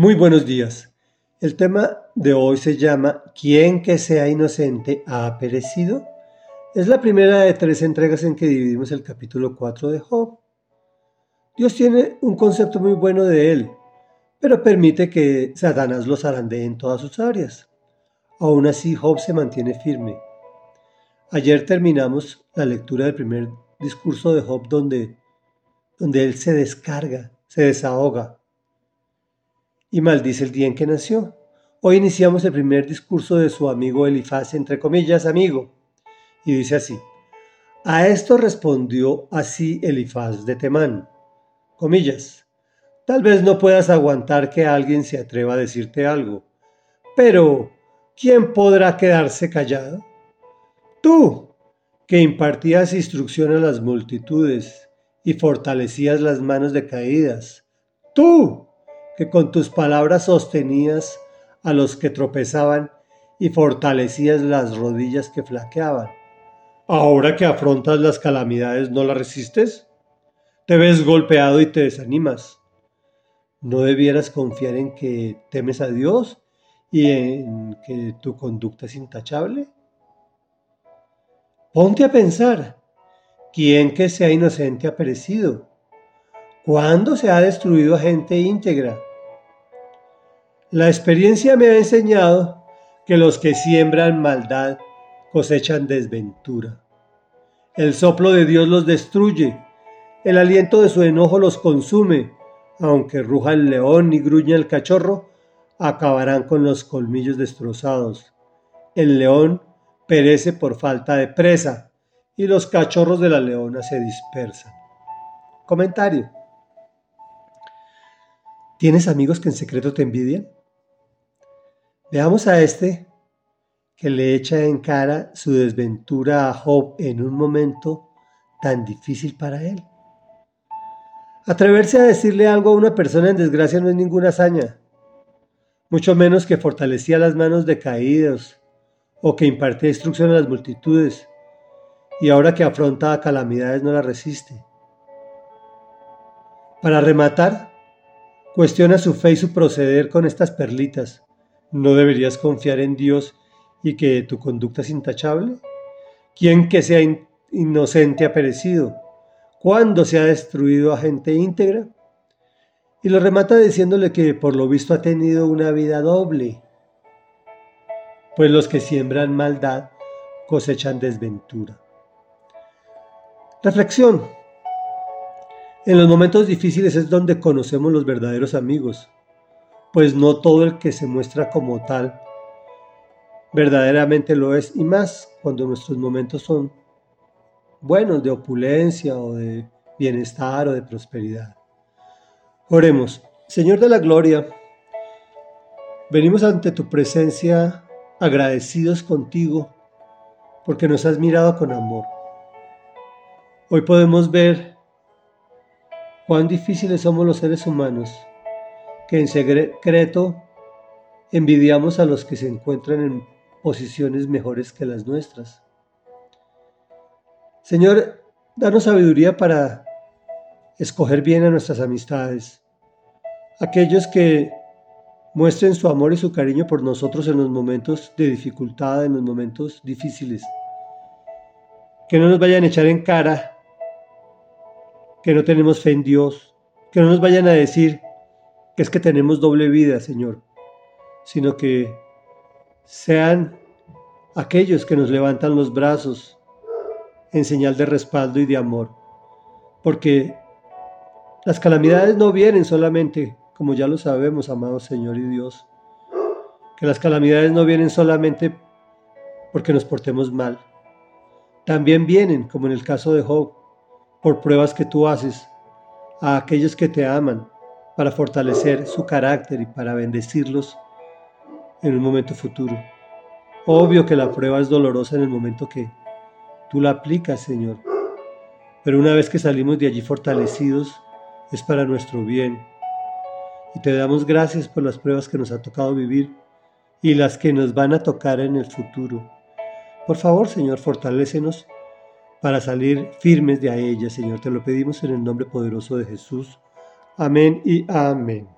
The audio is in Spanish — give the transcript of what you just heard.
Muy buenos días. El tema de hoy se llama ¿Quién que sea inocente ha perecido? Es la primera de tres entregas en que dividimos el capítulo 4 de Job. Dios tiene un concepto muy bueno de él, pero permite que Satanás lo zarandee en todas sus áreas. Aún así, Job se mantiene firme. Ayer terminamos la lectura del primer discurso de Job donde, donde él se descarga, se desahoga y maldice el día en que nació. Hoy iniciamos el primer discurso de su amigo Elifaz, entre comillas, amigo, y dice así. A esto respondió así Elifaz de Temán, comillas, tal vez no puedas aguantar que alguien se atreva a decirte algo, pero ¿quién podrá quedarse callado? Tú, que impartías instrucción a las multitudes y fortalecías las manos decaídas, tú, que con tus palabras sostenías a los que tropezaban y fortalecías las rodillas que flaqueaban. Ahora que afrontas las calamidades, ¿no las resistes? Te ves golpeado y te desanimas. ¿No debieras confiar en que temes a Dios y en que tu conducta es intachable? Ponte a pensar, ¿quién que sea inocente ha perecido? ¿Cuándo se ha destruido a gente íntegra? La experiencia me ha enseñado que los que siembran maldad cosechan desventura. El soplo de Dios los destruye, el aliento de su enojo los consume, aunque ruja el león y gruña el cachorro, acabarán con los colmillos destrozados. El león perece por falta de presa y los cachorros de la leona se dispersan. Comentario. ¿Tienes amigos que en secreto te envidian? Veamos a este que le echa en cara su desventura a Job en un momento tan difícil para él. Atreverse a decirle algo a una persona en desgracia no es ninguna hazaña, mucho menos que fortalecía las manos de caídos o que impartía instrucción a las multitudes y ahora que afronta calamidades no la resiste. Para rematar, cuestiona su fe y su proceder con estas perlitas ¿No deberías confiar en Dios y que tu conducta es intachable? ¿Quién que sea inocente ha perecido? ¿Cuándo se ha destruido a gente íntegra? Y lo remata diciéndole que por lo visto ha tenido una vida doble, pues los que siembran maldad cosechan desventura. Reflexión. En los momentos difíciles es donde conocemos los verdaderos amigos pues no todo el que se muestra como tal verdaderamente lo es, y más cuando nuestros momentos son buenos de opulencia o de bienestar o de prosperidad. Oremos, Señor de la Gloria, venimos ante tu presencia agradecidos contigo porque nos has mirado con amor. Hoy podemos ver cuán difíciles somos los seres humanos que en secreto envidiamos a los que se encuentran en posiciones mejores que las nuestras. Señor, danos sabiduría para escoger bien a nuestras amistades, aquellos que muestren su amor y su cariño por nosotros en los momentos de dificultad, en los momentos difíciles. Que no nos vayan a echar en cara que no tenemos fe en Dios, que no nos vayan a decir que es que tenemos doble vida, Señor, sino que sean aquellos que nos levantan los brazos en señal de respaldo y de amor. Porque las calamidades no vienen solamente, como ya lo sabemos, amado Señor y Dios, que las calamidades no vienen solamente porque nos portemos mal. También vienen, como en el caso de Job, por pruebas que tú haces a aquellos que te aman, para fortalecer su carácter y para bendecirlos en un momento futuro. Obvio que la prueba es dolorosa en el momento que tú la aplicas, Señor, pero una vez que salimos de allí fortalecidos, es para nuestro bien. Y te damos gracias por las pruebas que nos ha tocado vivir y las que nos van a tocar en el futuro. Por favor, Señor, fortalécenos para salir firmes de a ellas, Señor. Te lo pedimos en el nombre poderoso de Jesús. Amén y amén.